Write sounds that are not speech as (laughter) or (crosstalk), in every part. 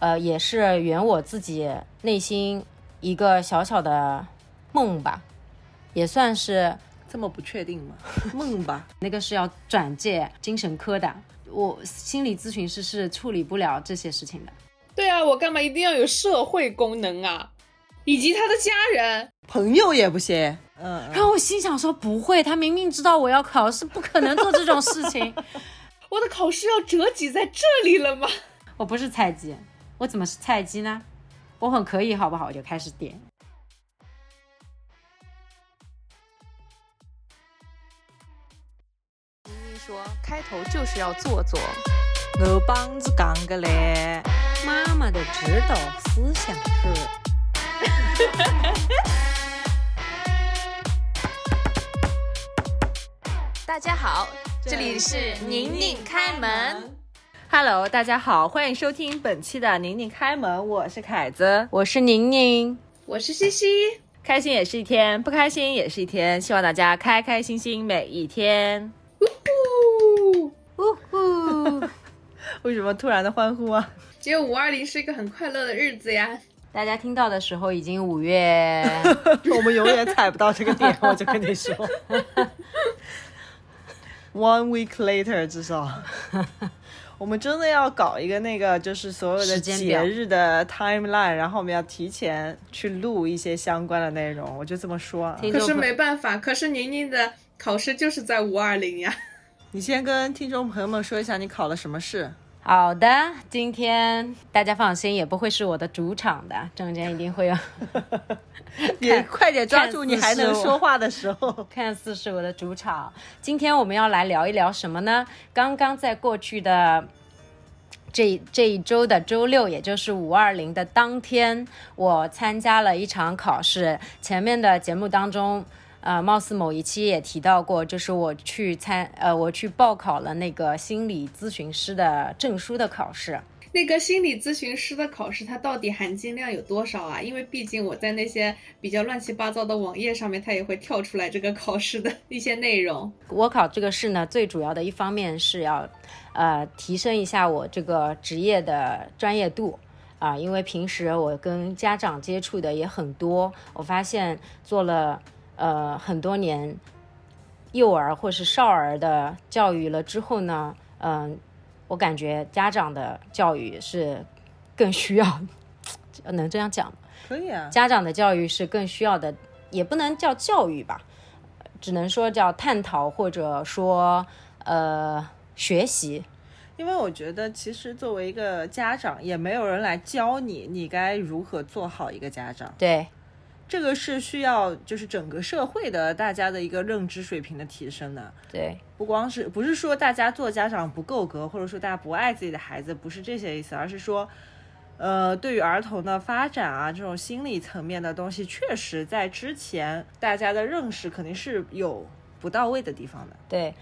呃，也是圆我自己内心一个小小的梦吧，也算是这么不确定吗？(laughs) 梦吧，那个是要转介精神科的，我心理咨询师是处理不了这些事情的。对啊，我干嘛一定要有社会功能啊？以及他的家人、朋友也不行。嗯，然后我心想说不会，他明明知道我要考试，不可能做这种事情。(laughs) 我的考试要折戟在这里了吗？我不是菜鸡，我怎么是菜鸡呢？我很可以，好不好？我就开始点。明明说开头就是要做作，我帮子讲个嘞。妈妈的指导思想是。(laughs) 大家好，这里是宁宁开门。Hello，大家好，欢迎收听本期的宁宁开门，我是凯子，我是宁宁，我是西西。开心也是一天，不开心也是一天，希望大家开开心心每一天。呜呼呜呼！(laughs) 为什么突然的欢呼啊？只有五二零是一个很快乐的日子呀。大家听到的时候已经五月，(laughs) 我们永远踩不到这个点，(laughs) 我就跟你说。One week later，至少，我们真的要搞一个那个，就是所有的节日的 timeline，然后我们要提前去录一些相关的内容。我就这么说啊。可是没办法，可是宁宁的考试就是在五二零呀。你先跟听众朋友们说一下你考了什么试。好的，今天大家放心，也不会是我的主场的，中间一定会有。(laughs) 你快点抓住你还能说话的时候。(laughs) 看似是我的主场，今天我们要来聊一聊什么呢？刚刚在过去的这这一周的周六，也就是五二零的当天，我参加了一场考试。前面的节目当中，呃，貌似某一期也提到过，就是我去参呃，我去报考了那个心理咨询师的证书的考试。那个心理咨询师的考试，它到底含金量有多少啊？因为毕竟我在那些比较乱七八糟的网页上面，它也会跳出来这个考试的一些内容。我考这个试呢，最主要的一方面是要，呃，提升一下我这个职业的专业度啊、因为平时我跟家长接触的也很多，我发现做了呃很多年幼儿或是少儿的教育了之后呢，嗯、我感觉家长的教育是更需要，(laughs) 能这样讲吗？可以啊。家长的教育是更需要的，也不能叫教育吧，只能说叫探讨或者说呃学习。因为我觉得，其实作为一个家长，也没有人来教你，你该如何做好一个家长。对这个是需要就是整个社会的大家的一个认知水平的提升的，对不光是不是说大家做家长不够格，或者说大家不爱自己的孩子，不是这些意思，而是说，呃，对于儿童的发展啊，这种心理层面的东西，确实在之前大家的认识肯定是有不到位的地方的。对，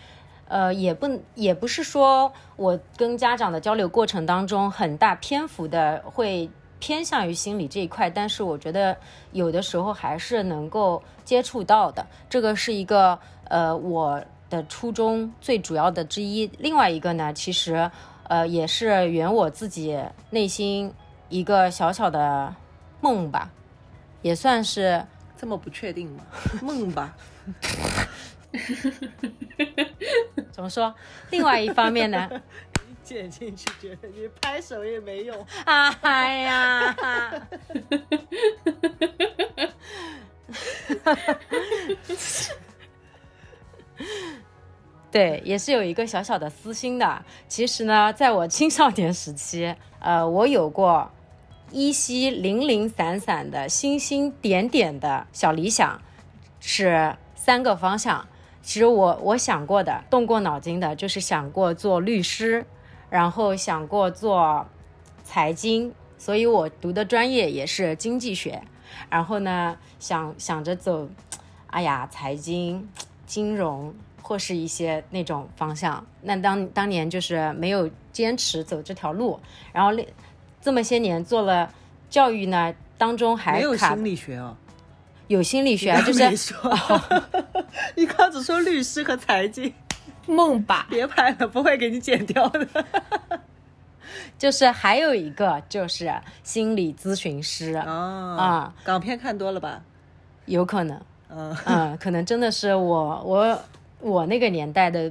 呃，也不也不是说我跟家长的交流过程当中很大篇幅的会偏向于心理这一块，但是我觉得有的时候还是能够接触到的，这个是一个呃我的初衷最主要的之一。另外一个呢，其实呃也是圆我自己内心一个小小的梦吧，也算是这么不确定吗？梦吧，(laughs) 怎么说？另外一方面呢，剪进去，觉得你拍手也没用。哎呀，(laughs) 对，也是有一个小小的私心的。其实呢，在我青少年时期，呃，我有过依稀零零散散的星星点点的小理想，是三个方向。其实我我想过的，动过脑筋的，就是想过做律师，然后想过做财经，所以我读的专业也是经济学。然后呢，想想着走，哎呀，财经、金融或是一些那种方向。那当当年就是没有坚持走这条路，然后这么些年做了教育呢，当中还没有心理学哦，有心理学啊，就没是说，你刚只说律师和财经，梦吧，别拍了，不会给你剪掉的。(laughs) 就是还有一个就是心理咨询师。啊啊，港片看多了吧？有可能，嗯，嗯，可能真的是我我我那个年代的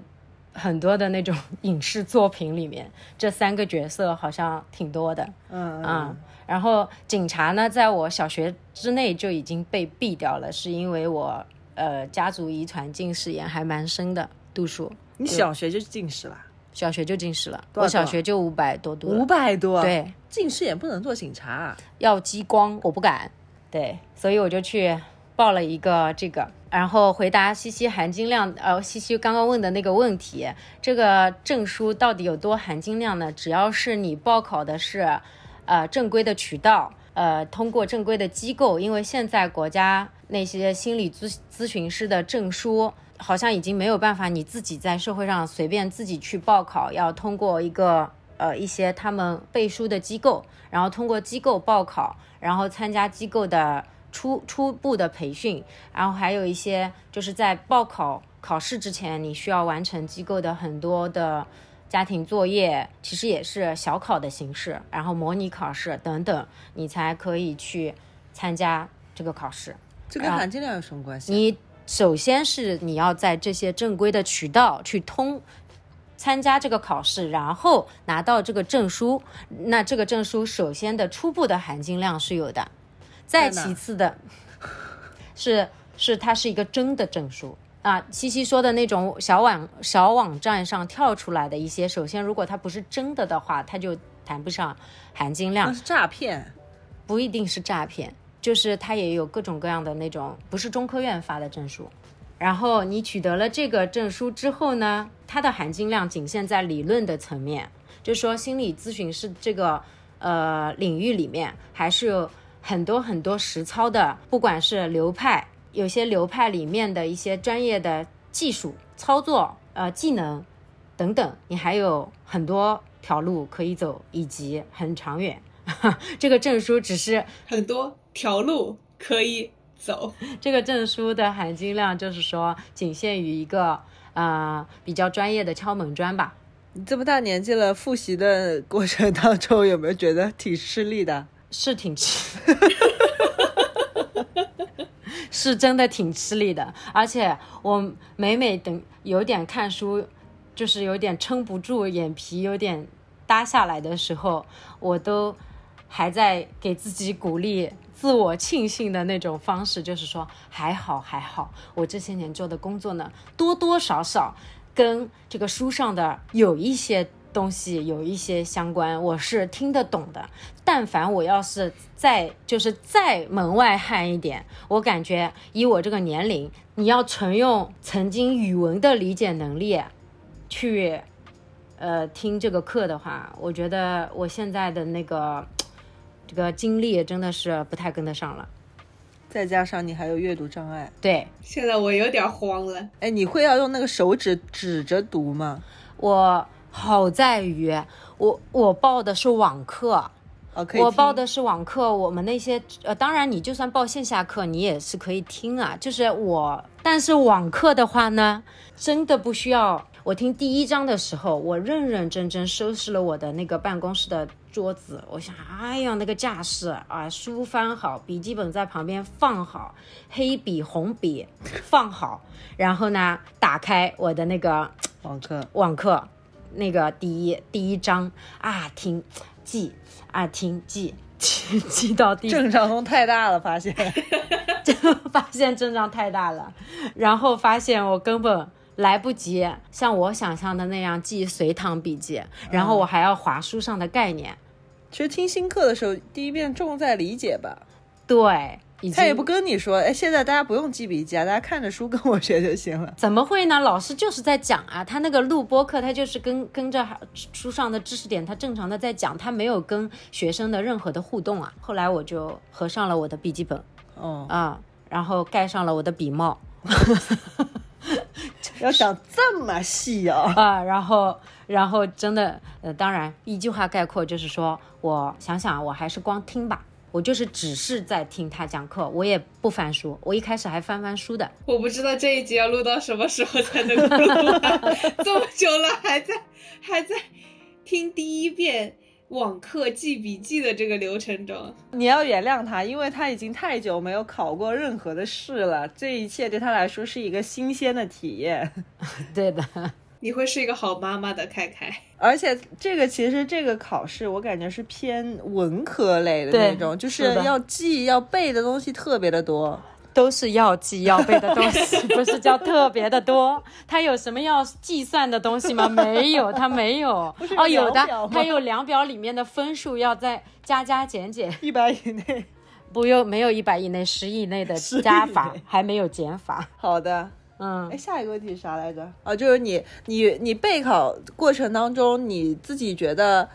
很多的那种影视作品里面，这三个角色好像挺多的，嗯啊、然后警察呢，在我小学之内就已经被毙掉了，是因为我呃家族遗传近视眼还蛮深的度数，你小学就近视了，小学就近视了，我小学就五百多度五百多，，对，近视眼不能做警察啊。要激光，我不敢。对，所以我就去报了一个这个，然后回答西西含金量，呃，西西刚刚问的那个问题，这个证书到底有多含金量呢？只要是你报考的是，呃，正规的渠道，呃，通过正规的机构，因为现在国家那些心理咨咨询师的证书。好像已经没有办法，你自己在社会上随便自己去报考，要通过一个呃一些他们背书的机构，然后通过机构报考，然后参加机构的初初步的培训，然后还有一些就是在报考考试之前，你需要完成机构的很多的家庭作业，其实也是小考的形式，然后模拟考试等等，你才可以去参加这个考试。这跟含金量有什么关系啊？你首先是你要在这些正规的渠道去通参加这个考试，然后拿到这个证书。那这个证书首先的初步的含金量是有的，再其次的是是它是一个真的证书。啊，西西说的那种小网小网站上跳出来的一些，首先如果它不是真的的话，它就谈不上含金量那。是诈骗。不一定是诈骗，就是它也有各种各样的那种不是中科院发的证书。然后你取得了这个证书之后呢，它的含金量仅限在理论的层面，就说心理咨询师这个呃领域里面还是有很多很多实操的，不管是流派，有些流派里面的一些专业的技术操作呃技能等等，你还有很多条路可以走，以及很长远。(laughs) 这个证书只是很多条路可以走。(laughs) 这个证书的含金量，就是说仅限于一个呃比较专业的敲门砖吧。你这么大年纪了，复习的过程当中有没有觉得挺吃力的？是挺吃，是真的挺吃力的。而且我每每等有点看书，就是有点撑不住，眼皮有点耷下来的时候，我都还在给自己鼓励。自我庆幸的那种方式，就是说还好还好，我这些年做的工作呢，多多少少跟这个书上的有一些东西有一些相关，我是听得懂的。但凡我要是再就是再门外汉一点，我感觉以我这个年龄，你要纯用曾经语文的理解能力去呃听这个课的话，我觉得我现在的那个这个精力真的是不太跟得上了。再加上你还有阅读障碍，对现在我有点慌了。哎，你会要用那个手指指着读吗？我好在于我我报的是网课。我报的是网课，我们那些呃，当然你就算报线下课，你也是可以听啊。就是我，但是网课的话呢，真的不需要。我听第一章的时候，我认认真真收拾了我的那个办公室的桌子。我想，哎呀，那个架势啊，书翻好，笔记本在旁边放好，黑笔、红笔放好，然后呢，打开我的那个网课，网课那个第一第一章啊，听记啊听记记 (laughs) 记到第正常通太大了，发现。(laughs) 发现阵仗太大了，然后发现我根本来不及像我想象的那样记随堂笔记，然后我还要划书上的概念。其实听新课的时候，第一遍重在理解吧。对，他也不跟你说，哎，现在大家不用记笔记啊，大家看着书跟我学就行了。怎么会呢？老师就是在讲啊，他那个录播课，他就是跟跟着书上的知识点，他正常的在讲，他没有跟学生的任何的互动啊。后来我就合上了我的笔记本哦，啊，然后盖上了我的笔帽 (laughs) 要想这么细哦。啊，然后然后真的呃，当然一句话概括就是说，我想想，我还是光听吧。我就是只是在听他讲课，我也不翻书。我一开始还翻翻书的，我不知道这一集要录到什么时候才能够录完，这么久了还在还在听第一遍网课记笔记的这个流程中。你要原谅他，因为他已经太久没有考过任何的试了，这一切对他来说是一个新鲜的体验。(laughs) 对的，你会是一个好妈妈的，开开。(laughs) 而且这个其实这个考试，我感觉是偏文科类的那种，就是要记要背的东西特别的多。都是要记要背的东西，不是叫特别的多。它有什么要计算的东西吗？没有，它没有。哦，有的它有量表里面的分数要再加加减减，一百以内，不用没有一百以内，十以内的加法，还没有减法。好的。嗯哎，，下一个问题是啥来着？啊，就是你你你备考过程当中，你自己觉得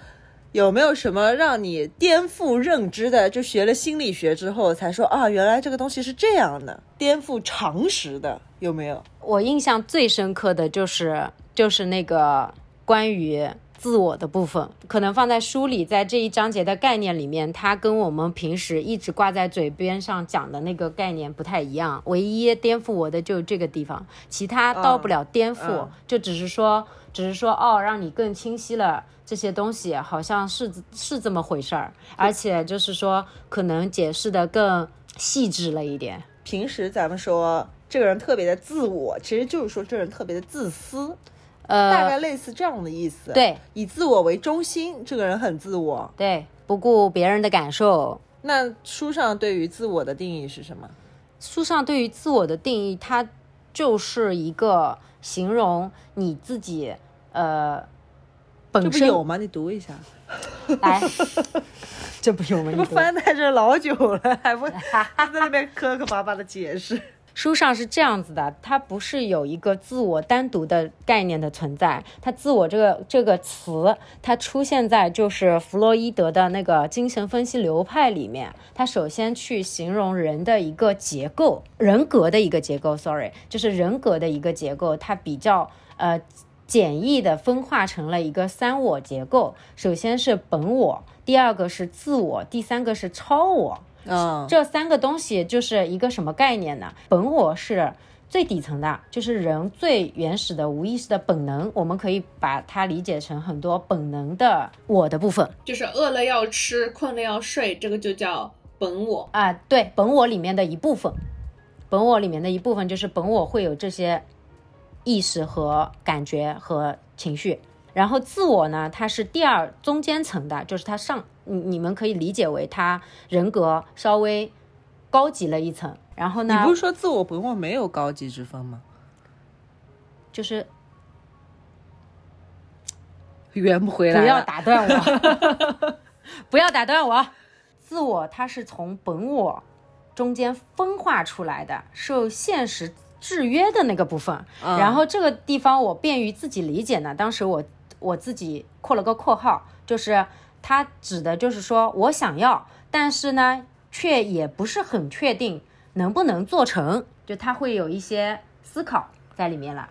有没有什么让你颠覆认知的？就学了心理学之后才说啊，原来这个东西是这样的，颠覆常识的，有没有？我印象最深刻的就是就是那个关于自我的部分，可能放在书里，在这一章节的概念里面，它跟我们平时一直挂在嘴边上讲的那个概念不太一样。唯一颠覆我的就是这个地方，其他到不了颠覆，嗯就只是说，只是说哦，让你更清晰了。这些东西好像是是这么回事儿，而且就是说，可能解释的更细致了一点。平时咱们说这个人特别的自我，其实就是说这人特别的自私，呃，大概类似这样的意思。，对以自我为中心，这个人很自我。对，不顾别人的感受，那书上对于自我的定义是什么？书上对于自我的定义，它就是一个形容你自己呃这本身不有吗？你读一下。来，(laughs) 这不有吗？这不你 (laughs) 翻在这老久了，还不 (laughs) 还在那边磕磕巴巴的解释。书上是这样子的，它不是有一个自我单独的概念的存在，它自我这个这个词，它出现在就是弗洛伊德的那个精神分析流派里面。它首先去形容人的一个结构，人格的一个结构，sorry，就是人格的一个结构，它比较呃简易的分化成了一个三我结构。首先是本我，第二个是自我，第三个是超我。嗯，这三个东西就是一个什么概念呢？本我是最底层的，就是人最原始的无意识的本能，我们可以把它理解成很多本能的我的部分就是饿了要吃，困了要睡，这个就叫本我。啊、对，本我里面的一部分，本我里面的一部分就是本我会有这些意识和感觉和情绪。然后自我呢，它是第二中间层的，就是它上，你你们可以理解为他人格稍微高级了一层。然后呢，你不是说自我本我没有高级之分吗？就是圆不回来。不要打断我，(laughs) (laughs) 不要打断我。自我它是从本我中间分化出来的，受现实制约的那个部分。嗯然后这个地方我便于自己理解呢，当时我我自己括了个括号，就是它指的就是说我想要，但是呢，却也不是很确定能不能做成，就它会有一些思考在里面了。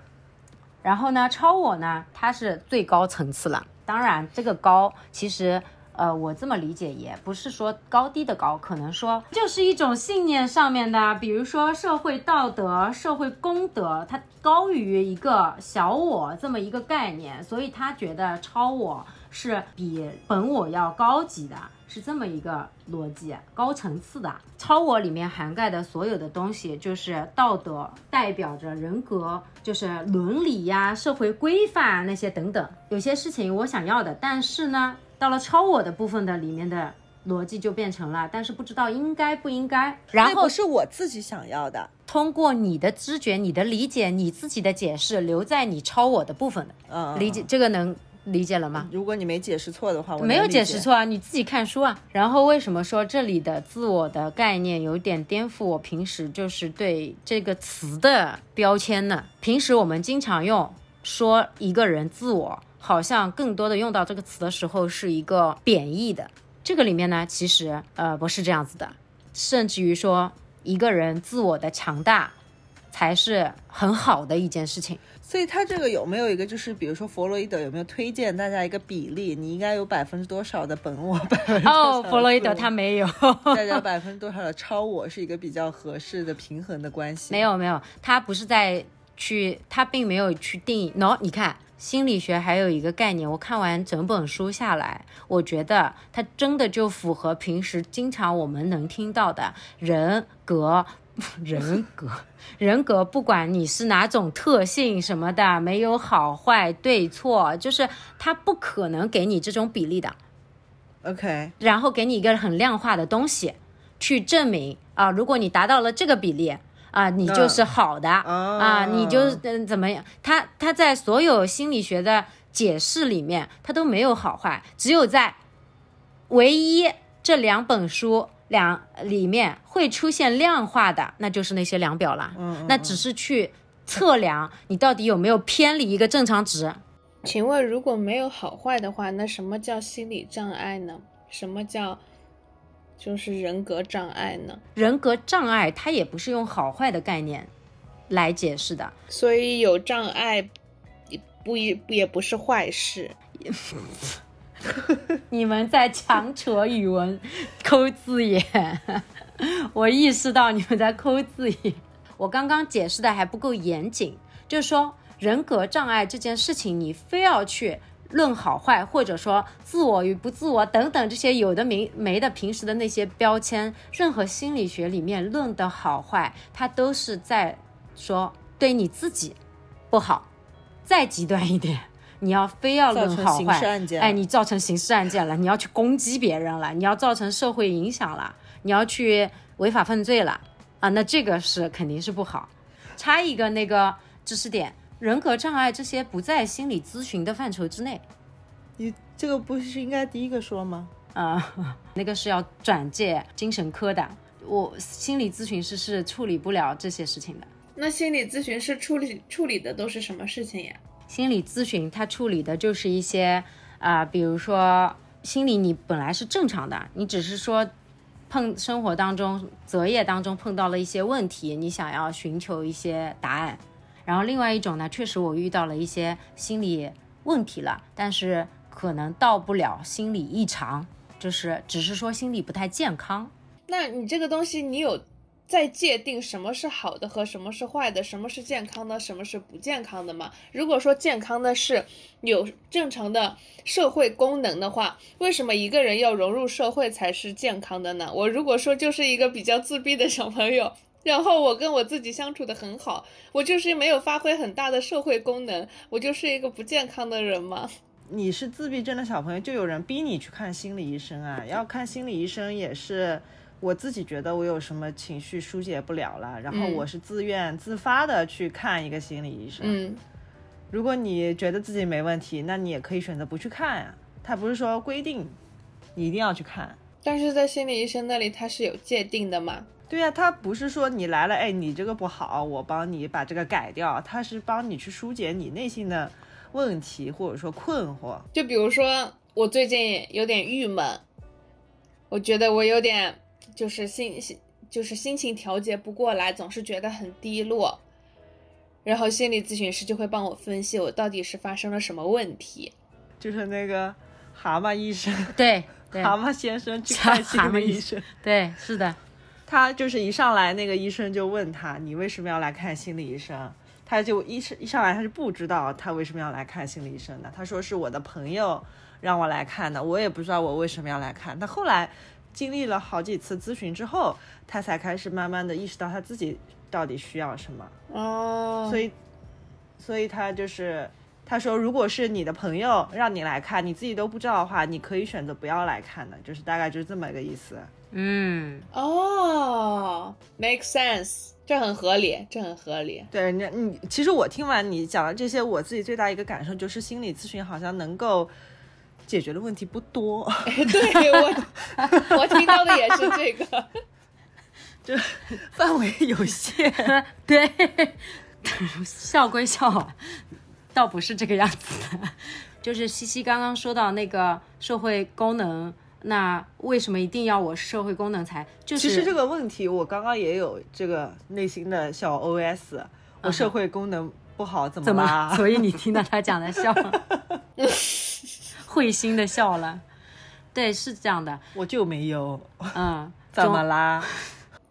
然后呢，超我呢，它是最高层次了。当然，这个高其实，呃，我这么理解也不是说高低的高，可能说就是一种信念上面的，比如说社会道德、社会公德，它高于一个小我这么一个概念，所以他觉得超我是比本我要高级的，是这么一个逻辑，高层次的。超我里面涵盖的所有的东西，就是道德，代表着人格，就是伦理呀、社会规范啊那些等等。有些事情我想要的，但是呢，到了超我的部分的里面的逻辑就变成了，但是不知道应该不应该。然后是我自己想要的。通过你的知觉、你的理解、你自己的解释，留在你超我的部分的嗯，理解，这个能理解了吗？如果你没解释错的话，我没有。解释错啊，你自己看书啊。然后为什么说这里的自我的概念有点颠覆我平时就是对这个词的标签呢？平时我们经常用说一个人自我，好像更多的用到这个词的时候是一个贬义的。这个里面呢，其实呃不是这样子的，甚至于说一个人自我的强大才是很好的一件事情。所以他这个有没有一个，就是比如说弗洛伊德有没有推荐大家一个比例？你应该有百分之多少的本我，(laughs) 百分之多少哦，的弗洛伊德他没有。(laughs) 大家百分之多少的超我，是一个比较合适的平衡的关系。没有没有，他不是在去，他并没有去定义。喏、你看心理学还有一个概念，我看完整本书下来，我觉得它真的就符合平时经常我们能听到的人格。(laughs) 人格，(laughs) 人格，不管你是哪种特性什么的，没有好坏对错，就是他不可能给你这种比例的。OK，然后给你一个很量化的东西，去证明啊，如果你达到了这个比例啊，你就是好的、啊，你就嗯怎么样？他他在所有心理学的解释里面，他都没有好坏，只有在唯一这两本书两里面会出现量化的，那就是那些量表了。嗯，那只是去测量你到底有没有偏离一个正常值。请问，如果没有好坏的话，那什么叫心理障碍呢？什么叫就是人格障碍呢？人格障碍它也不是用好坏的概念来解释的。所以有障碍也不也也不是坏事。(laughs) (laughs) 你们在强扯语文、抠字眼，(laughs) 我意识到你们在抠字眼。我刚刚解释的还不够严谨，就是说人格障碍这件事情，你非要去论好坏，或者说自我与不自我等等这些有的没没的平时的那些标签，任何心理学里面论的好坏，它都是在说对你自己不好。再极端一点。你要非要论好坏案，件哎，你造成刑事案件了，你要去攻击别人了，你要造成社会影响了，你要去违法犯罪了啊，那这个是肯定是不好。插一个那个知识点，人格障碍这些不在心理咨询的范畴之内你这个不是应该第一个说吗？啊、(laughs) 那个是要转介精神科的。我心理咨询师是处理不了这些事情的。那心理咨询师处理处理的都是什么事情呀？心理咨询它处理的就是一些啊、比如说心理你本来是正常的，你只是说碰生活当中择业当中碰到了一些问题，你想要寻求一些答案。然后另外一种呢，确实我遇到了一些心理问题了，但是可能到不了心理异常，就是只是说心理不太健康。那你这个东西，你有在界定什么是好的和什么是坏的，什么是健康的，什么是不健康的吗？如果说健康的是有正常的社会功能的话，为什么一个人要融入社会才是健康的呢？我如果说就是一个比较自闭的小朋友。然后我跟我自己相处的很好，我就是没有发挥很大的社会功能，我就是一个不健康的人吗？你是自闭症的小朋友，就有人逼你去看心理医生啊。要看心理医生也是我自己觉得我有什么情绪疏解不了了，然后嗯我是自愿自发的去看一个心理医生。嗯，如果你觉得自己没问题，那你也可以选择不去看呀、他不是说规定你一定要去看。但是在心理医生那里他是有界定的嘛？对呀、他不是说你来了，哎，你这个不好，我帮你把这个改掉，他是帮你去疏解你内心的问题或者说困惑。就比如说，我最近有点郁闷，我觉得我有点就是心心就是心情调节不过来，总是觉得很低落。然后心理咨询师就会帮我分析我到底是发生了什么问题。就是那个蛤蟆医生，(laughs) 对对 (laughs) 蛤蟆先生去 (laughs) 看心理医生，对，是的，他就是一上来那个医生就问他，你为什么要来看心理医生？他就一一上来他是不知道他为什么要来看心理医生的，他说是我的朋友让我来看的，我也不知道我为什么要来看。他后来经历了好几次咨询之后，他才开始慢慢的意识到他自己到底需要什么。哦，以所以，所以他就是他说，如果是你的朋友让你来看，你自己都不知道的话，你可以选择不要来看的，就是大概就是这么一个意思。嗯，哦，make sense，这很合理，这很合理。对，人家你其实我听完你讲的这些，我自己最大一个感受就是心理咨询好像能够解决的问题不多，(laughs) 对我，我听到的也是这个。就范围有限。(laughs) 对，笑归笑啊，倒不是这个样子的。就是西西刚刚说到那个社会功能，那为什么一定要我社会功能才？就是其实这个问题，我刚刚也有这个内心的小 OS，我社会功能不好怎么怎么啦？了？所以你听到他讲的笑了，会心的笑了。对，是这样的，我就没有，嗯，(laughs) 怎么啦？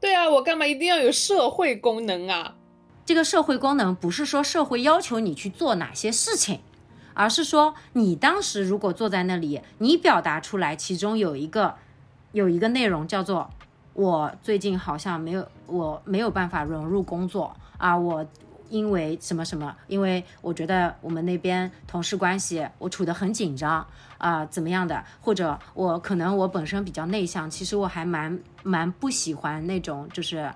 对啊，我干嘛一定要有社会功能啊？这个社会功能不是说社会要求你去做哪些事情，而是说你当时如果坐在那里，你表达出来，其中有一个有一个内容叫做我最近好像没有我没有办法融入工作啊，我。因为什么什么？因为我觉得我们那边同事关系我处得很紧张啊、怎么样的？或者我可能我本身比较内向，其实我还蛮蛮不喜欢那种就是。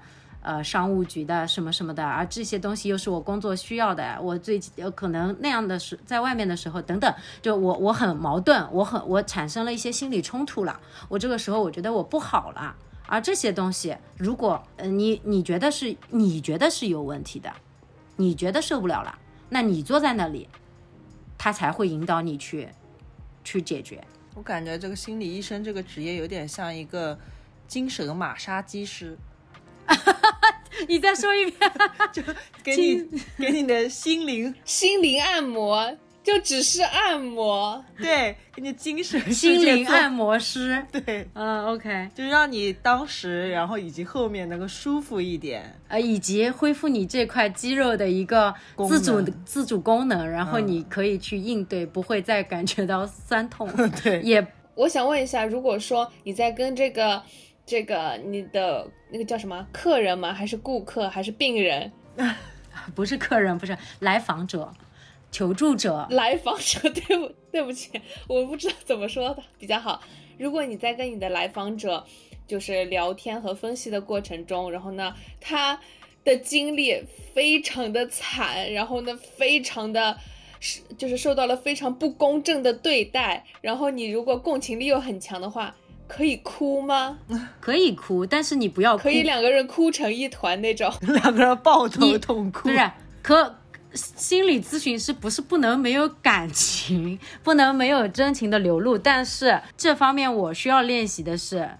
呃，商务局的什么什么的，而这些东西又是我工作需要的，我最有可能那样的时在外面的时候等等，就我我很矛盾，我很我产生了一些心理冲突了，我这个时候我觉得我不好了，而这些东西，如果呃你你觉得是你觉得是有问题的，你觉得受不了了，那你坐在那里，他才会引导你去去解决。我感觉这个心理医生这个职业有点像一个精神马杀鸡师，(laughs) 你再说一遍，(laughs) 就给你给你的心灵心灵按摩就只是按摩，对，给你精神心灵按摩师。对，嗯，OK，就让你当时，然后以及后面能够舒服一点。呃，以及恢复你这块肌肉的一个自主自主功能，然后嗯你可以去应对，不会再感觉到酸痛，(laughs) 对，也我想问一下，如果说你在跟这个这个你的那个叫什么客人吗？还是顾客？还是病人？(laughs) 不是客人，不是来访者、求助者，来访者，对不对不起，我不知道怎么说的比较好。如果你在跟你的来访者就是聊天和分析的过程中，然后呢，他的经历非常的惨，然后呢，非常的。是，就是受到了非常不公正的对待，然后你如果共情力又很强的话，可以哭吗？可以哭，但是你不要哭，可以两个人哭成一团那种。两个人抱头痛哭。不是 (laughs) 可。心理咨询师不是不能没有感情，(laughs) 不能没有真情的流露，但是这方面我需要练习的是，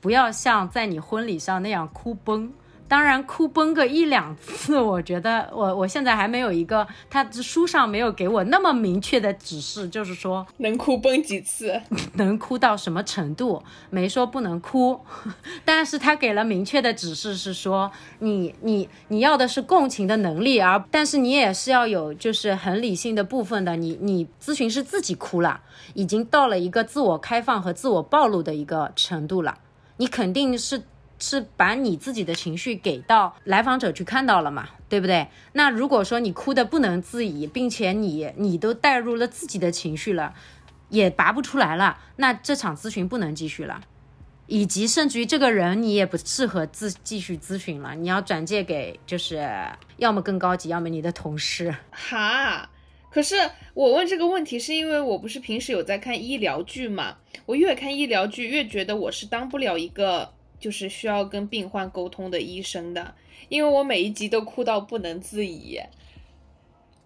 不要像在你婚礼上那样哭崩。当然，哭崩个一两次，(laughs) 我觉得我我现在还没有一个，他书上没有给我那么明确的指示，就是说能哭崩几次？(laughs) 能哭到什么程度，没说不能哭，(laughs) 但是他给了明确的指示，是说你你你要的是共情的能力，而但是你也是要有就是很理性的部分的。你你咨询师自己哭了，已经到了一个自我开放和自我暴露的一个程度了，你肯定是。是把你自己的情绪给到来访者去看到了嘛，对不对？那如果说你哭的不能自已，并且你你都带入了自己的情绪了，也拔不出来了，那这场咨询不能继续了，以及甚至于这个人你也不适合自继续咨询了，你要转介给就是要么更高级，要么你的同事。哈，可是我问这个问题是因为我不是平时有在看医疗剧嘛？我越看医疗剧越觉得我是当不了一个就是需要跟病患沟通的医生的，因为我每一集都哭到不能自已。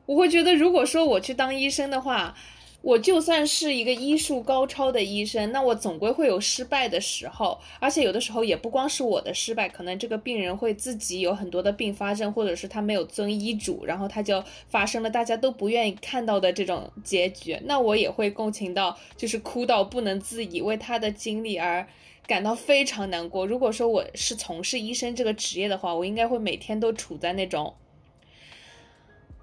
我会觉得，如果说我去当医生的话，我就算是一个医术高超的医生，那我总归会有失败的时候，而且有的时候也不光是我的失败，可能这个病人会自己有很多的并发症，或者是他没有遵医嘱，然后他就发生了大家都不愿意看到的这种结局，那我也会共情到，就是哭到不能自已，为他的经历而感到非常难过。如果说我是从事医生这个职业的话，我应该会每天都处在那种。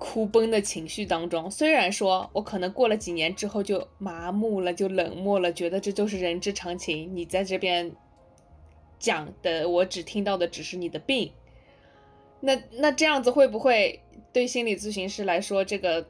哭崩的情绪当中，虽然说我可能过了几年之后就麻木了，就冷漠了，觉得这就是人之常情。你在这边讲的，我只听到的只是你的病。那那这样子会不会对心理咨询师来说，这个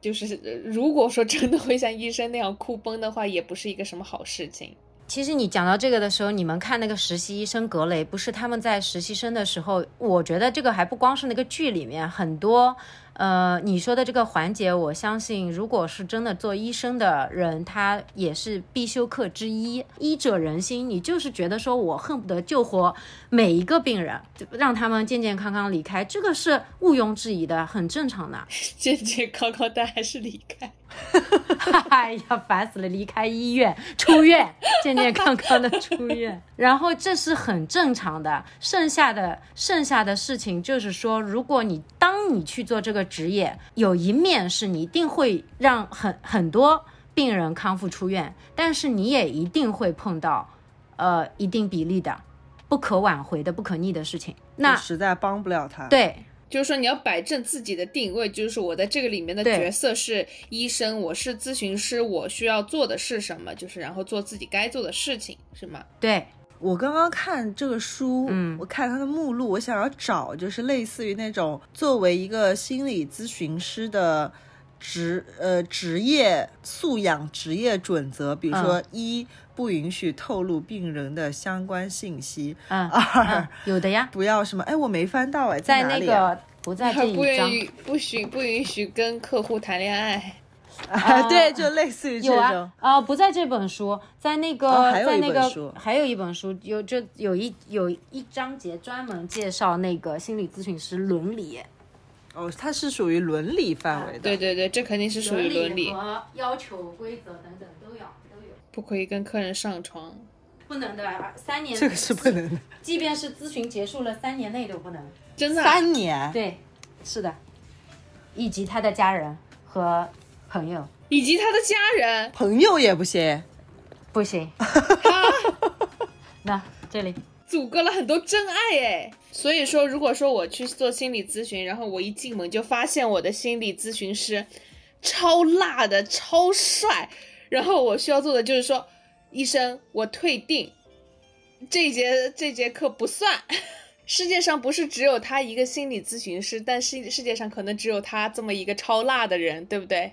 就是如果说真的会像医生那样哭崩的话，也不是一个什么好事情。其实你讲到这个的时候，你们看那个实习医生格雷，不是他们在实习生的时候，我觉得这个还不光是那个剧里面很多，呃，你说的这个环节，我相信如果是真的做医生的人，他也是必修课之一。医者仁心，你就是觉得说我恨不得救活每一个病人，让他们健健康康离开，这个是毋庸置疑的，很正常的。(laughs) 健健康康，但还是离开。(laughs) 哎呀，烦死了！离开医院，出院，健健康康的出院，(laughs) 然后这是很正常的。剩下的剩下的事情就是说，如果你当你去做这个职业，有一面是你一定会让很很多病人康复出院，但是你也一定会碰到呃一定比例的不可挽回的、不可逆的事情。那实在帮不了他。对，就是说你要摆正自己的定位，就是我在这个里面的角色是医生，我是咨询师，我需要做的是什么，就是然后做自己该做的事情，是吗？对，我刚刚看这个书，嗯。我看它的目录，我想要找就是类似于那种作为一个心理咨询师的职呃职业素养、职业准则，比如说嗯一、不允许透露病人的相关信息，嗯，二、嗯有的呀，不要什么哎我没翻到哎在那哪里啊？个不在 (laughs) 这不一章允，许不许不允许跟客户谈恋爱。(laughs) 啊对，就类似于这有种。啊啊、不在这本书，在那个、在那个还有一本书，有就有一有一章节专门介绍那个心理咨询师伦理，哦，它是属于伦理范围的。对对对，这肯定是属于伦理，和要求、规则等等不可以跟客人上床。不能的，三年这个是不能的。即便是咨询结束了，三年内都不能。真的啊、三年，对，是的，以及他的家人和朋友以及他的家人，朋友也不行。不行。(laughs) 那这里阻隔了很多真爱哎。所以说，如果说我去做心理咨询，然后我一进门就发现我的心理咨询师超辣的、超帅，然后我需要做的就是说，医生，我退订，这一节这节课不算。(laughs) 世界上不是只有他一个心理咨询师，但是世界上可能只有他这么一个超辣的人，对不对？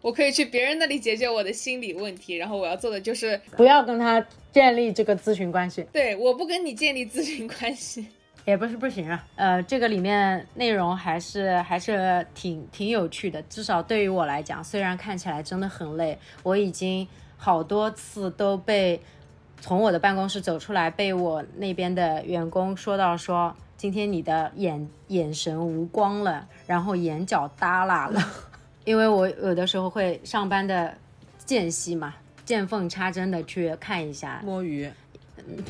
我可以去别人那里解决我的心理问题，然后我要做的就是不要跟他建立这个咨询关系。对，我不跟你建立咨询关系。也不是不行啊，呃，这个里面内容还是还是挺挺有趣的，至少对于我来讲，虽然看起来真的很累，我已经好多次都被从我的办公室走出来，被我那边的员工说到说，今天你的眼眼神无光了，然后眼角耷拉了，(laughs) 因为我有的时候会上班的间隙嘛，见缝插针的去看一下，摸鱼，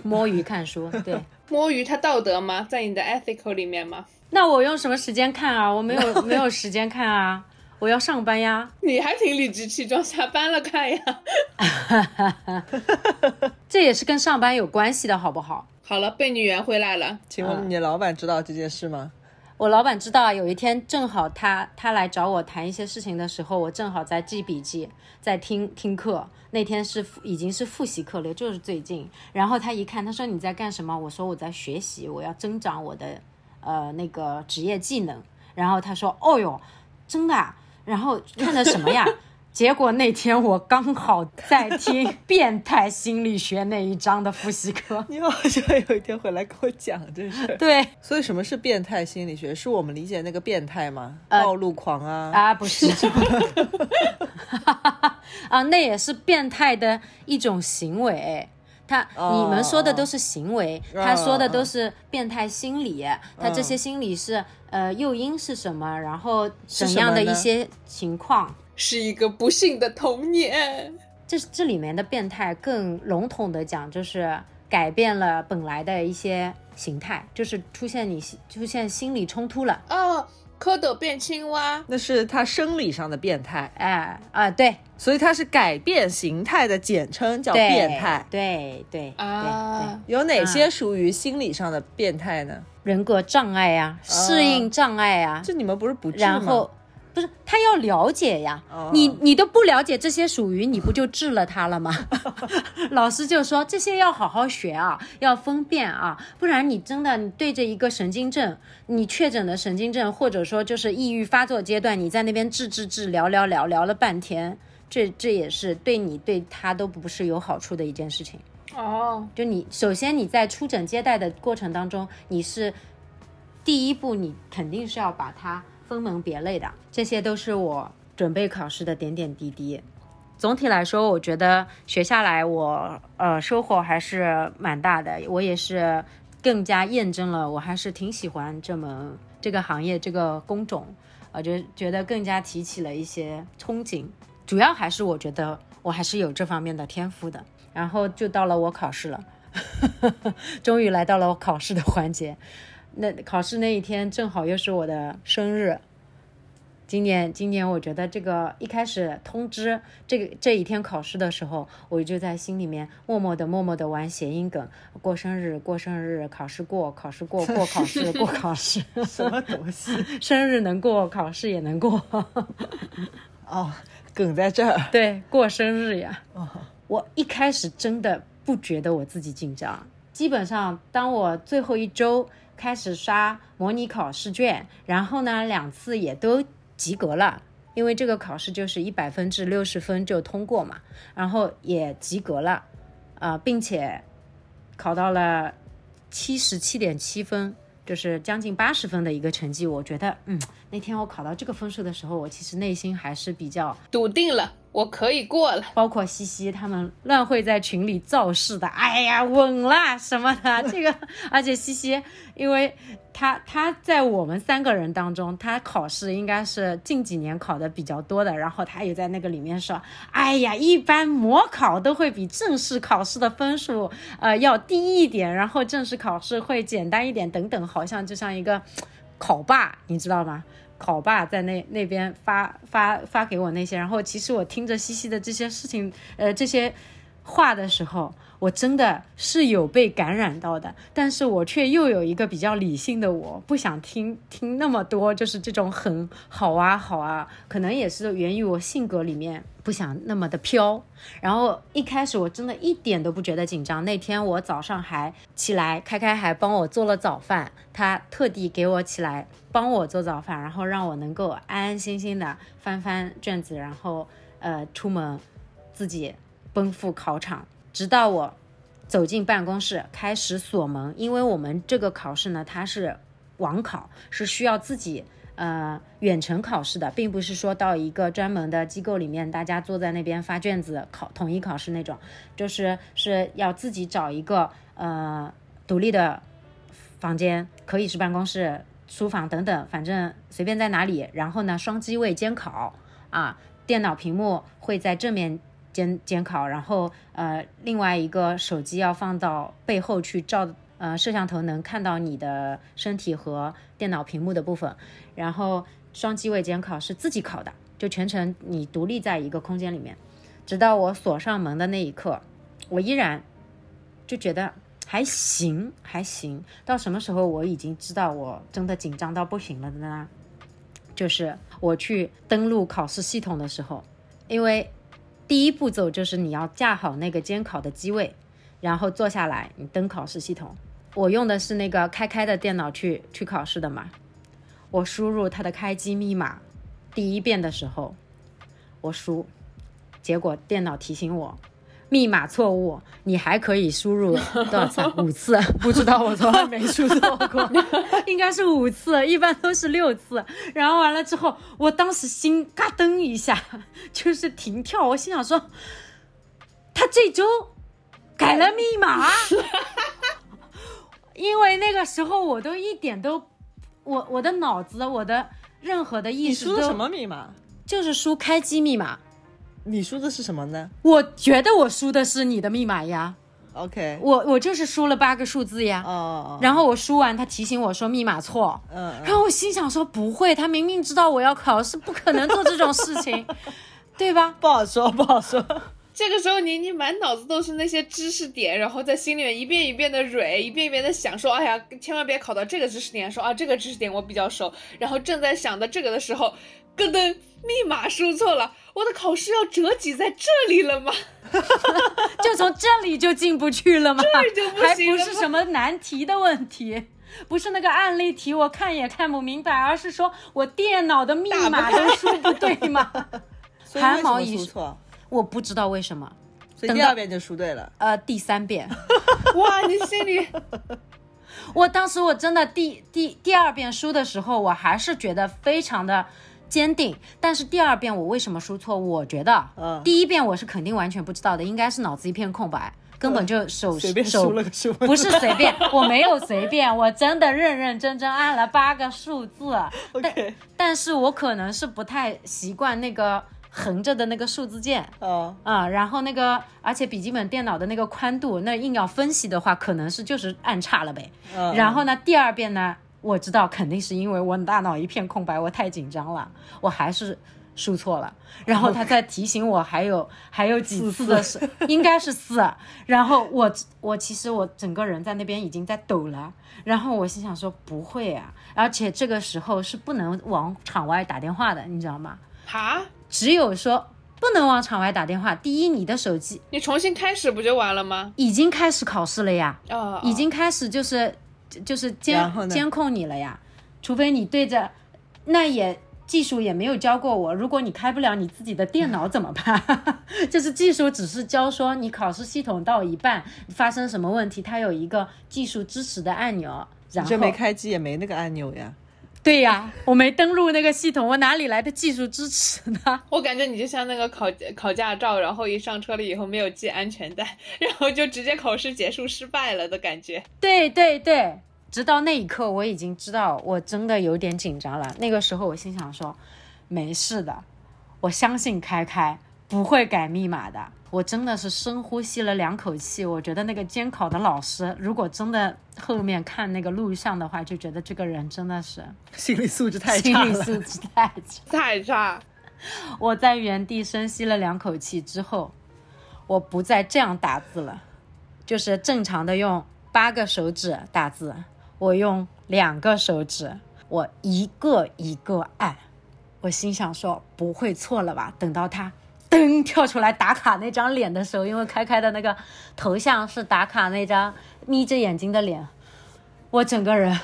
摸鱼看书，对。摸鱼它道德吗？在你的 ethical 里面吗？那我用什么时间看啊？我没有 (laughs) 没有时间看啊，我要上班呀。你还挺理直气壮，下班了看呀。(laughs) 这也是跟上班有关系的，好不好？好了，被你圆回来了。请问你老板知道这件事吗？我老板知道，有一天正好他他来找我谈一些事情的时候，我正好在记笔记，在听听课。那天是已经是复习课了，就是最近。然后他一看，他说你在干什么？我说我在学习，我要增长我的呃那个职业技能。然后他说哦哟，真的啊？然后看的什么呀？结果那天我刚好在听变态心理学那一章的复习课。(laughs) 你好像有一天回来跟我讲这事儿。(laughs) 对所以什么是变态心理学？是我们理解那个变态吗？呃暴露狂啊？啊，不是，(laughs) 啊，那也是变态的一种行为。他哦你们说的都是行为，哦他说的都是变态心理。他这嗯些心理是呃诱因是什么，然后怎什样的一些情况。是一个不幸的童年。这这里面的变态更笼统的讲，就是改变了本来的一些形态，就是出现你出现心理冲突了。哦，蝌蚪变青蛙。那是它生理上的变态，哎啊，对所以它是改变形态的简称，叫，变态。对对对对。啊，有哪些属于心理上的变态呢？人格障碍啊、适应障碍啊、这你们不是不治吗？然后不是他要了解呀，哦你你都不了解这些属于你不就治了他了吗？(laughs) 老师就说这些要好好学啊，要分辨啊，不然你真的你对着一个神经症，你确诊的神经症，或者说就是抑郁发作阶段，你在那边治治治聊聊聊聊了半天，这这也是对你对他都不是有好处的一件事情。哦，就你首先你在出诊接待的过程当中，你是第一步，你肯定是要把它分门别类的，这些都是我准备考试的点点滴滴。总体来说，我觉得学下来我呃收获还是蛮大的，我也是更加验证了我还是挺喜欢这门这个行业这个工种，我就觉得更加提起了一些憧憬。主要还是我觉得我还是有这方面的天赋的。然后就到了我考试了，(laughs) 终于来到了我考试的环节。那考试那一天正好又是我的生日，今年今年我觉得这个一开始通知这个这一天考试的时候，我就在心里面默默的默默的玩谐音梗，过生日过生日，考试过考试过过考试过考试，(laughs) 什么东西？(laughs) 生日能过，考试也能过。(laughs) 哦，梗在这儿。对，过生日呀。哦，我一开始真的不觉得我自己紧张，基本上当我最后一周开始刷模拟考试卷，然后呢两次也都及格了，因为这个考试就是一百分至六十分就通过嘛，然后也及格了，啊、并且考到了七十七点七分。就是将近八十分的一个成绩，我觉得，嗯，那天我考到这个分数的时候，我其实内心还是比较笃定了，我可以过了。包括西西他们乱会在群里造势的，哎呀稳啦什么的，(laughs) 这个，而且西西，因为他他在我们三个人当中，他考试应该是近几年考的比较多的，然后他也在那个里面说，哎呀，一般模考都会比正式考试的分数呃要低一点，然后正式考试会简单一点，等等，好像就像一个考霸，你知道吗？考霸在那那边发发发给我那些，然后其实我听着西西的这些事情，呃，这些话的时候，我真的是有被感染到的，但是我却又有一个比较理性的我，不想听听那么多，就是这种很好啊好啊，可能也是源于我性格里面不想那么的飘。然后一开始我真的一点都不觉得紧张，那天我早上还起来，开开还帮我做了早饭，他特地给我起来帮我做早饭，然后让我能够安安心心的翻翻卷子，然后呃出门自己奔赴考场，直到我走进办公室开始锁门，因为我们这个考试呢，它是网考，是需要自己呃远程考试的，并不是说到一个专门的机构里面，大家坐在那边发卷子考统一考试那种，就是是要自己找一个呃独立的房间，可以是办公室、书房等等，反正随便在哪里。然后呢，双机位监考啊，电脑屏幕会在正面监监考，然后呃，另外一个手机要放到背后去照，呃，摄像头能看到你的身体和电脑屏幕的部分。然后双机位监考是自己考的，就全程你独立在一个空间里面，直到我锁上门的那一刻，我依然就觉得还行，还行。到什么时候我已经知道我真的紧张到不行了呢？就是我去登录考试系统的时候，因为第一步骤就是你要架好那个监考的机位，然后坐下来，你登考试系统。我用的是那个开开的电脑去去考试的嘛。我输入它的开机密码，第一遍的时候我输，结果电脑提醒我密码错误，你还可以输入 (laughs) 多少次啊？五次，(laughs) 不知道，我从来没输错过，(laughs) 应该是五次，一般都是六次。然后完了之后，我当时心嘎噔一下，就是停跳，我心想说，他这周改了密码，因为那个时候我都一点都，我我的脑子，我的任何的意识都你输的什么密码？就是输开机密码。你输的是什么呢我觉得我输的是你的密码呀，？OK，我我就是输了八个数字呀。哦哦，然后我输完，他提醒我说密码错，嗯嗯，然后我心想说不会，他明明知道我要考试，不可能做这种事情，(laughs) 对吧？不好说，不好说。(laughs) 这个时候你你满脑子都是那些知识点，然后在心里面一遍一遍的蕊，一遍一遍的想说，哎呀，千万别考到这个知识点，说啊这个知识点我比较熟，然后正在想的这个的时候，咯噔，密码输错了，我的考试要折戟在这里了吗？(laughs) 就从这里就进不去了吗？这就不还行了吗不是什么难题的问题。不是那个案例题，我看也看不明白，而是说我电脑的密码都输不对吗？(laughs) 汗毛一错？我不知道为什么。所以第二遍就输对了。呃，第三遍，(laughs) 哇，你心里我当时我真的第第第二遍输的时候，我还是觉得非常的坚定。但是第二遍我为什么输错？我觉得，嗯第一遍我是肯定完全不知道的，应该是脑子一片空白，根本就手手输了个数，不是随便，我没有随便，我真的认认真真按了八个数字，(laughs) 但但是我可能是不太习惯那个横着的那个数字键。哦，啊、然后那个，而且笔记本电脑的那个宽度，那硬要分析的话，可能是就是按差了呗。嗯然后呢，第二遍呢，我知道肯定是因为我大脑一片空白，我太紧张了，我还是输错了。然后他再提醒我还有 (laughs) 还有几次的是，应该是四。然后我我其实我整个人在那边已经在抖了。然后我心想说不会啊，而且这个时候是不能往场外打电话的，你知道吗？哈，只有说不能往场外打电话。第一，你的手机你重新开始不就完了吗？已经开始考试了呀。哦，已经开始就是就是监监控你了呀，除非你对着，那也技术也没有教过我，如果你开不了你自己的电脑怎么办？(laughs) 就是技术只是教说你考试系统到一半发生什么问题，它有一个技术支持的按钮，然后你这没开机也没那个按钮呀。对呀，我没登录那个系统，我哪里来的技术支持呢？(laughs) 我感觉你就像那个考考驾照，然后一上车了以后没有系安全带，然后就直接考试结束失败了的感觉。对对对，直到那一刻我已经知道我真的有点紧张了。那个时候我心想说，没事的，我相信开开不会改密码的。我真的是深呼吸了两口气，我觉得那个监考的老师，如果真的后面看那个录像的话，就觉得这个人真的是 (laughs) 心理素质太差了。理素质太差。太差，(laughs) 我在原地深吸了两口气之后，我不再这样打字了，就是正常的用八个手指打字，我用两个手指，我一个一个按。我心想说不会错了吧？等到他噔跳出来打卡那张脸的时候，因为开开的那个头像是打卡那张眯着眼睛的脸，我整个人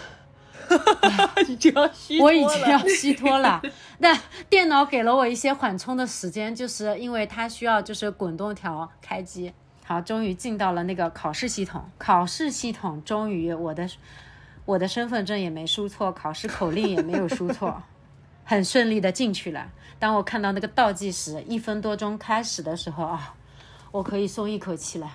(laughs) 你就要虚脱我已经要虚脱了。(laughs) 那电脑给了我一些缓冲的时间，就是因为它需要就是滚动条开机。好，终于进到了那个考试系统，考试系统终于我的我的身份证也没输错，考试口令也没有输错，很顺利的进去了。当我看到那个倒计时一分多钟开始的时候啊，我可以松一口气了。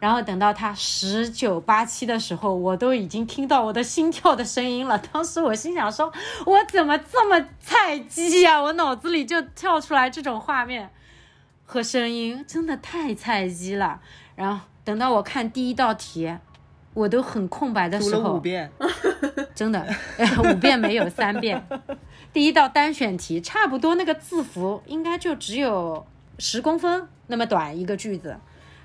然后等到他十九八七的时候，我都已经听到我的心跳的声音了。当时我心想说，我怎么这么菜鸡呀、我脑子里就跳出来这种画面和声音，真的太菜鸡了。然后等到我看第一道题，我都很空白的时候，了五遍，真的，五遍没有三遍。第一道单选题，差不多那个字符应该就只有十公分那么短一个句子，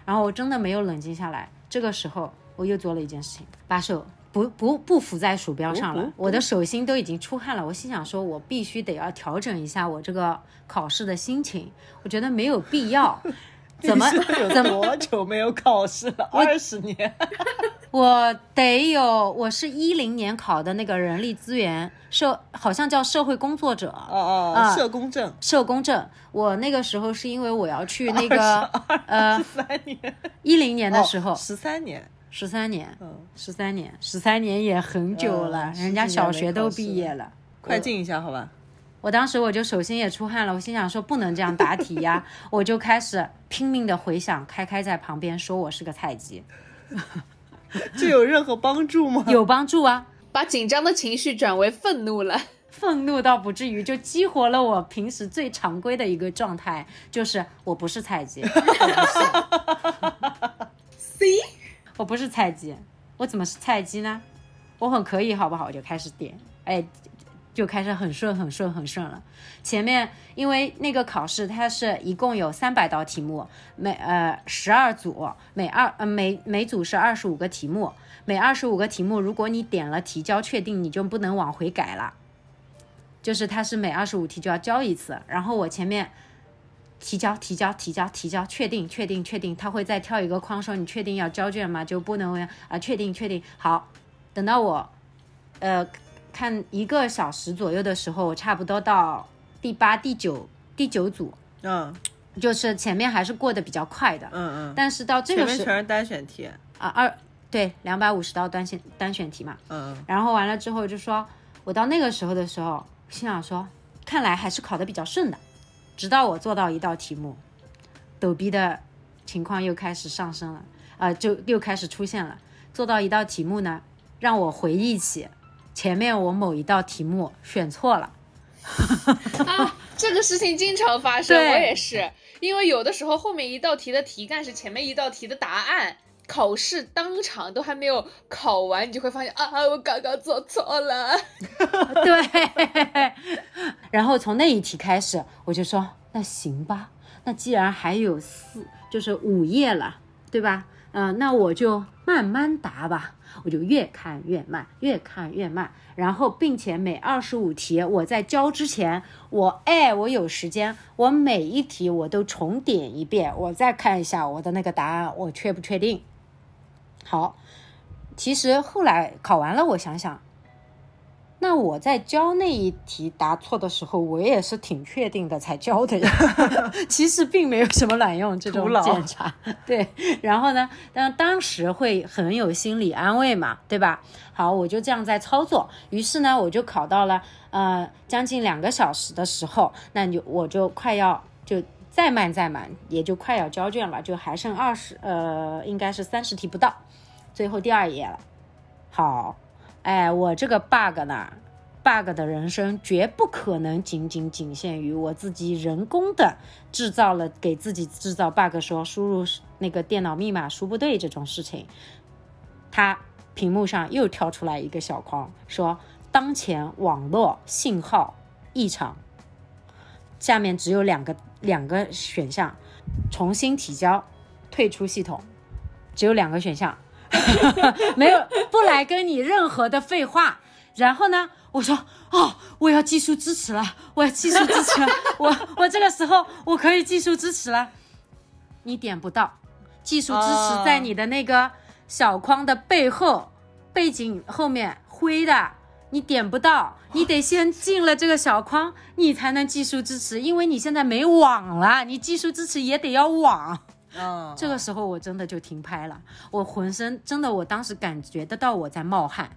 然后我真的没有冷静下来。这个时候，我又做了一件事情，把手不不不扶在鼠标上了，我的手心都已经出汗了。我心想说，我必须得要调整一下我这个考试的心情，我觉得没有必要。(laughs) 怎么怎么多久没有考试了？二十年。(laughs) 我得有，我是一零年考的那个人力资源社，好像叫社会工作者。哦哦，啊社工证。社工证，我那个时候是因为我要去那个 (laughs) 呃三年。一零年的时候，十三年，十三年，嗯，十三年，十三年也很久了，嗯人家小学都毕业了。快进一下好吧？我当时我就手心也出汗了，我心想说不能这样答题呀，(laughs) 我就开始拼命的回想，开开在旁边说我是个菜鸡，(laughs) 这有任何帮助吗？有帮助啊，把紧张的情绪转为愤怒了。愤怒倒不至于，就激活了我平时最常规的一个状态，就是我不是菜鸡，(laughs) C，我不是菜鸡，我怎么是菜鸡呢？我很可以，好不好？我就开始点，哎，就开始很顺、很顺、很顺了。前面因为那个考试，它是一共有三百道题目，每呃十二组，每二呃每每组是二十五个题目，每二十五个题目，如果你点了提交确定，你就不能往回改了。就是它是每二十五题就要交一次，然后我前面提交提交提交提交，确定确定确定，它会再跳一个框说你确定要交卷吗？就不能啊、确定确定好，等到我呃看一个小时左右的时候，我差不多到第八第九第九组，嗯就是前面还是过得比较快的，嗯嗯，但是到这个时前面全是单选题。啊二对两百五十道单选单选题嘛，嗯嗯，然后完了之后就说，我到那个时候的时候，心想说，看来还是考得比较顺的。直到我做到一道题目，抖逼的情况又开始上升了，呃，就又开始出现了。做到一道题目呢，让我回忆起前面我某一道题目选错了。啊，这个事情经常发生，我也是，因为有的时候后面一道题的题干是前面一道题的答案，考试当场都还没有考完，你就会发现啊，我刚刚做错了。(laughs) 对，然后从那一题开始，我就说那行吧，那既然还有四，就是五页了，对吧？嗯、那我就慢慢答吧，我就越看越慢，越看越慢，然后并且每二十五题我在交之前，我哎我有时间，我每一题我都重点一遍，我再看一下我的那个答案，我确不确定？好，其实后来考完了，我想想，那我在交那一题答错的时候，我也是挺确定的才交的呀。(laughs) 其实并没有什么卵用这种检查，(laughs) 对。然后呢，但当时会很有心理安慰嘛，对吧？好，我就这样在操作。于是呢，我就考到了呃将近两个小时的时候，那你就我就快要就再慢再慢，也就快要交卷了，就还剩二十呃应该是三十题不到，最后第二页了。好，哎，我这个 bug 呢，bug 的人生绝不可能仅仅仅限于我自己人工的制造了给自己制造 bug，说输入那个电脑密码输不对这种事情。它屏幕上又跳出来一个小框，说当前网络信号异常。下面只有两个两个选项，重新提交，退出系统，只有两个选项。(laughs) 没有不来跟你任何的废话。然后呢，我说哦，我要技术支持了，我要技术支持，(laughs) 我我这个时候我可以技术支持了。你点不到，技术支持在你的那个小框的背后，背景后面灰的，你点不到，你得先进了这个小框，你才能技术支持，因为你现在没网了，你技术支持也得要网。嗯，这个时候我真的就停拍了，我浑身真的，我当时感觉得到我在冒汗，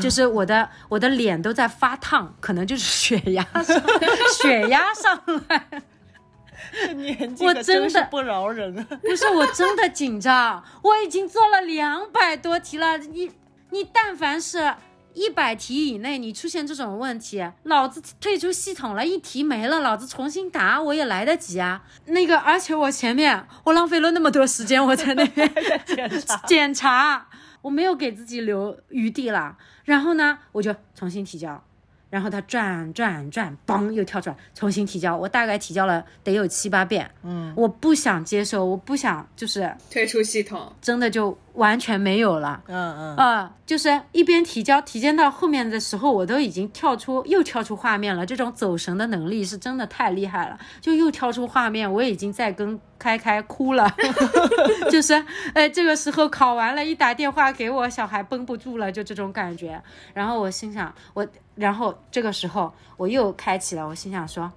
就是我的我的脸都在发烫，可能就是血压上 (laughs) 血压上来，(laughs) 年纪我真的不饶人啊！不是我真的紧张，我已经做了两百多题了，你你但凡是。一百题以内，你出现这种问题，老子退出系统了，一题没了，老子重新答我也来得及啊。那个，而且我前面我浪费了那么多时间，我在那边 (laughs) 检查 (laughs) 检查，我没有给自己留余地了。然后呢，我就重新提交，然后它转转转，嘣又跳出来，重新提交。我大概提交了得有七八遍，嗯，我不想接受，我不想，就是退出系统，真的就完全没有了。嗯嗯，啊、就是一边提交，提交到后面的时候，我都已经跳出又跳出画面了。这种走神的能力是真的太厉害了，就又跳出画面，我已经在跟开开哭了。(laughs) (laughs) 就是，呃，这个时候考完了，一打电话给我，小孩绷不住了，就这种感觉。然后我心想，我，然后这个时候我又开启了，我心想说，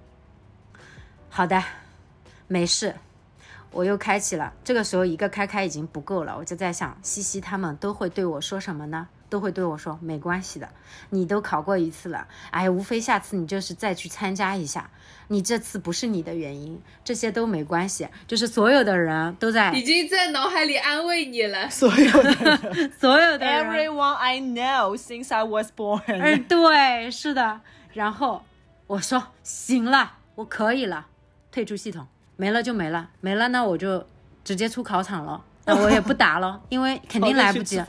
好的，没事。我又开启了，这个时候一个开开已经不够了，我就在想，西西他们都会对我说什么呢？都会对我说没关系的，你都考过一次了，哎，无非下次你就是再去参加一下，你这次不是你的原因，这些都没关系，就是所有的人都在，已经在脑海里安慰你了。(laughs) 所有的人所有的人，，Everyone I know since I was born，嗯，对，是的。然后我说行了，我可以了，退出系统，没了就没了，没了那我就直接出考场了，那我也不 (laughs) 答了，因为肯定来不及。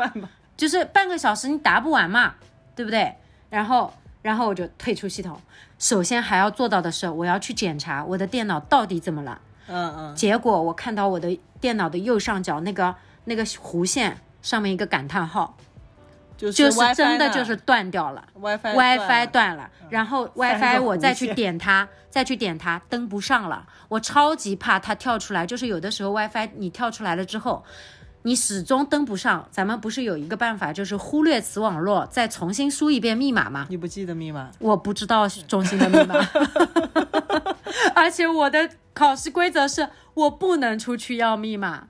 就是半个小时你答不完嘛，对不对？然后，然后我就退出系统。首先还要做到的是，我要去检查我的电脑到底怎么了。嗯嗯，结果我看到我的电脑的右上角那个那个弧线上面一个感叹号，就是就是真的就是断掉了。WiFi WiFi 断断了，然后 WiFi 我再去点它，再去点它，登不上了。我超级怕它跳出来，就是有的时候 WiFi 你跳出来了之后，你始终登不上。咱们不是有一个办法，就是忽略此网络，再重新输一遍密码吗？你不记得密码？我不知道中心的密码，(laughs) 而且我的考试规则是我不能出去要密码。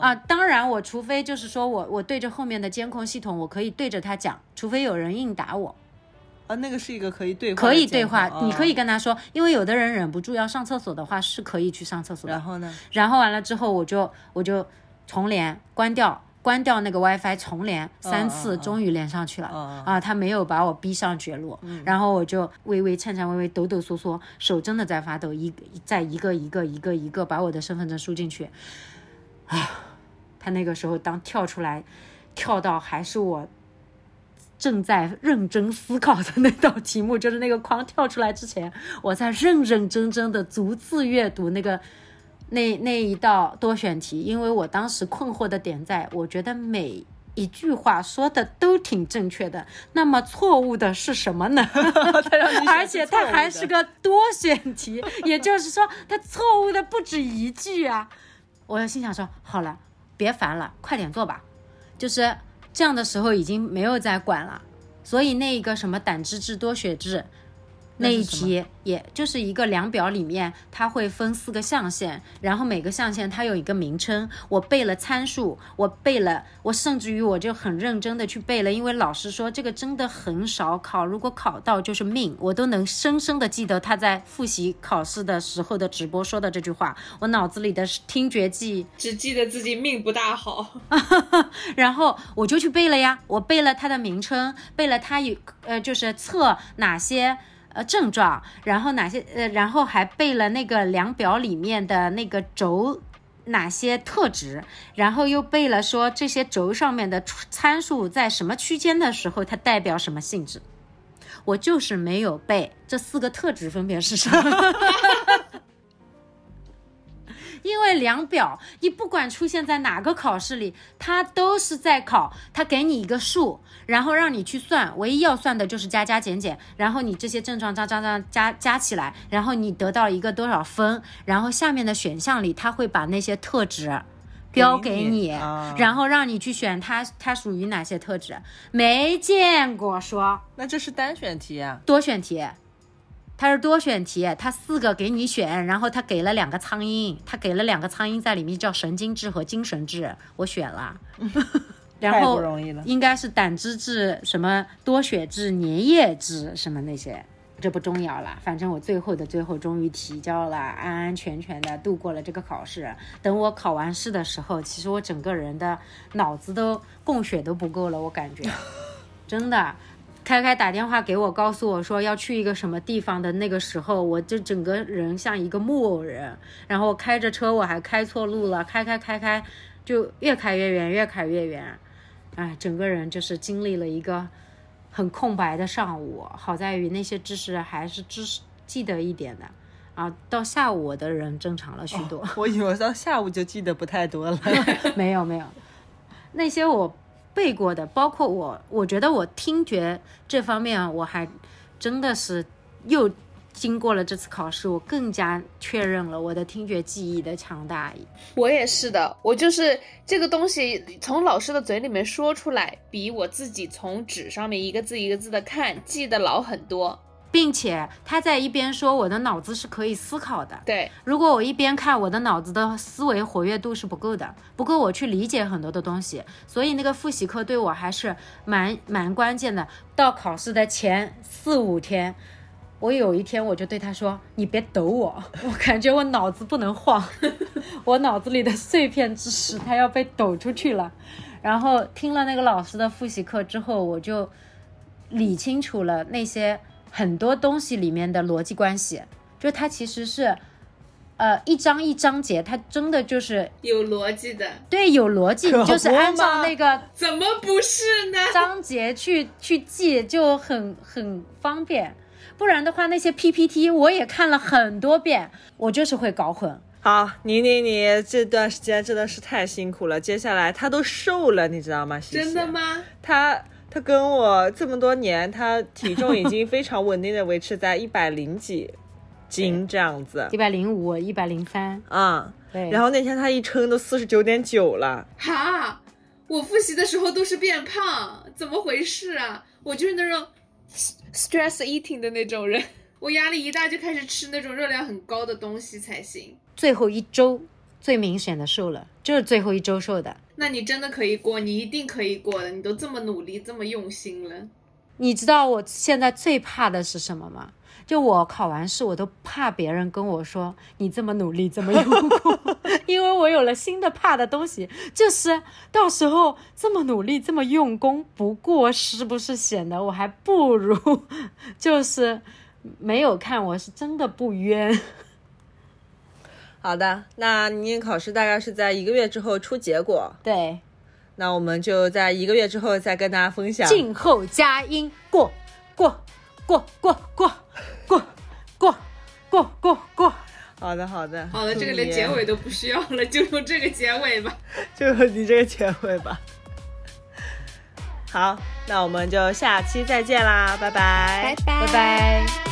啊，当然，我除非就是说我我对着后面的监控系统，我可以对着他讲，除非有人硬打我，啊，那个是一个可以对话可以对话，盘你可以。哦跟他说，因为有的人忍不住要上厕所的话，是可以去上厕所的。然后呢？然后完了之后，我就我就重连关掉，关掉那个 WiFi，重连三次，终于连上去了。啊，他没有把我逼上绝路，然后我就微微颤颤巍巍、抖抖嗦嗦，手真的在发抖，一再一个一个一个一个把我的身份证输进去，啊，他那个时候当跳出来，跳到还是我正在认真思考的那道题目，就是那个框跳出来之前，我在认认真真的逐字阅读那个那那一道多选题，因为我当时困惑的点在，我觉得每一句话说的都挺正确的，那么错误的是什么呢？(laughs) 而且它还是个多选题，也就是说，它错误的不止一句啊！我心想说，好了，别烦了，快点做吧。就是这样的时候已经没有再管了，所以那一个什么胆汁质多血质。那一题也就是一个量表里面，它会分四个象限，然后每个象限它有一个名称。我背了参数，我背了，我甚至于我就很认真的去背了，因为老师说这个真的很少考，如果考到就是命，我都能深深的记得他在复习考试的时候的直播说的这句话。我脑子里的听觉记忆只记得自己命不大好 (laughs) (laughs) 然后我就去背了呀，我背了它的名称，背了它有呃就是测哪些。呃，症状，然后哪些呃，然后还背了那个量表里面的那个轴哪些特质，然后又背了说这些轴上面的参数在什么区间的时候，它代表什么性质。我就是没有背这四个特质分别是什么。(laughs) 因为量表，你不管出现在哪个考试里，它都是在考，它给你一个数，然后让你去算，唯一要算的就是加加减减，然后你这些症状加加加加加起来，然后你得到一个多少分，然后下面的选项里，它会把那些特质标给你，然后让你去选它，它属于哪些特质？没见过说，那这是单选题啊，多选题。它是多选题，它四个给你选，然后它给了两个苍蝇，它给了两个苍蝇在里面叫神经质和精神质，我选了，(laughs) 然后应该是胆汁质、什么多血质、粘液质什么那些，这不重要了，反正我最后的最后终于提交了，安安全全的度过了这个考试。等我考完试的时候，其实我整个人的脑子都供血都不够了，我感觉 (laughs) 真的。开开打电话给我，告诉我说要去一个什么地方的那个时候，我就整个人像一个木偶人。然后开着车我还开错路了，开开开开，就越开越远，越开越远。哎，整个人就是经历了一个很空白的上午。好在于那些知识还是知识记得一点的啊。到下午我的人正常了许多。我以为到下午就记得不太多了。(laughs) 没有没有，那些我。背过的，包括我，我觉得我听觉这方面，我还真的是又经过了这次考试，我更加确认了我的听觉记忆的强大。我也是的，我就是这个东西从老师的嘴里面说出来，比我自己从纸上面一个字一个字的看记得牢很多。并且他在一边说，我的脑子是可以思考的。对，如果我一边看，我的脑子的思维活跃度是不够的，不够我去理解很多的东西。所以那个复习课对我还是蛮蛮关键的。到考试的前四五天，我有一天我就对他说：“你别抖我，(laughs) 我感觉我脑子不能晃，(laughs) 我脑子里的碎片知识它要被抖出去了。”然后听了那个老师的复习课之后，我就理清楚了那些。很多东西里面的逻辑关系，就它其实是，呃，一章一章节，它真的就是有逻辑的。对，有逻辑，就是按照那个怎么不是呢？章节去去记就很很方便，不然的话那些 PPT 我也看了很多遍，我就是会搞混。好，你你你这段时间真的是太辛苦了，接下来他都瘦了，你知道吗？真的吗？他。他跟我这么多年，他体重已经非常稳定的维持在一百零几斤这样子，一百零五，一百零三，啊，对。然后那天他一称都四十九点九了，哈，我复习的时候都是变胖，怎么回事啊？我就是那种 stress eating 的那种人，我压力一大就开始吃那种热量很高的东西才行。最后一周最明显的瘦了，就是最后一周瘦的。那你真的可以过，你一定可以过的。你都这么努力，这么用心了。你知道我现在最怕的是什么吗？就我考完试，我都怕别人跟我说你这么努力，这么用功，(laughs) 因为我有了新的怕的东西，就是到时候这么努力，这么用功不过，是不是显得我还不如 (laughs) 就是没有看，我是真的不冤。好的，那你考试大概是在一个月之后出结果，对，那我们就在一个月之后再跟大家分享。静候佳音，过过过过过过过过过过。好的，好的，好的，这个连结尾都不需要了，就用这个结尾吧。(laughs) 就用你这个结尾吧。好，那我们就下期再见啦，拜拜，拜拜拜。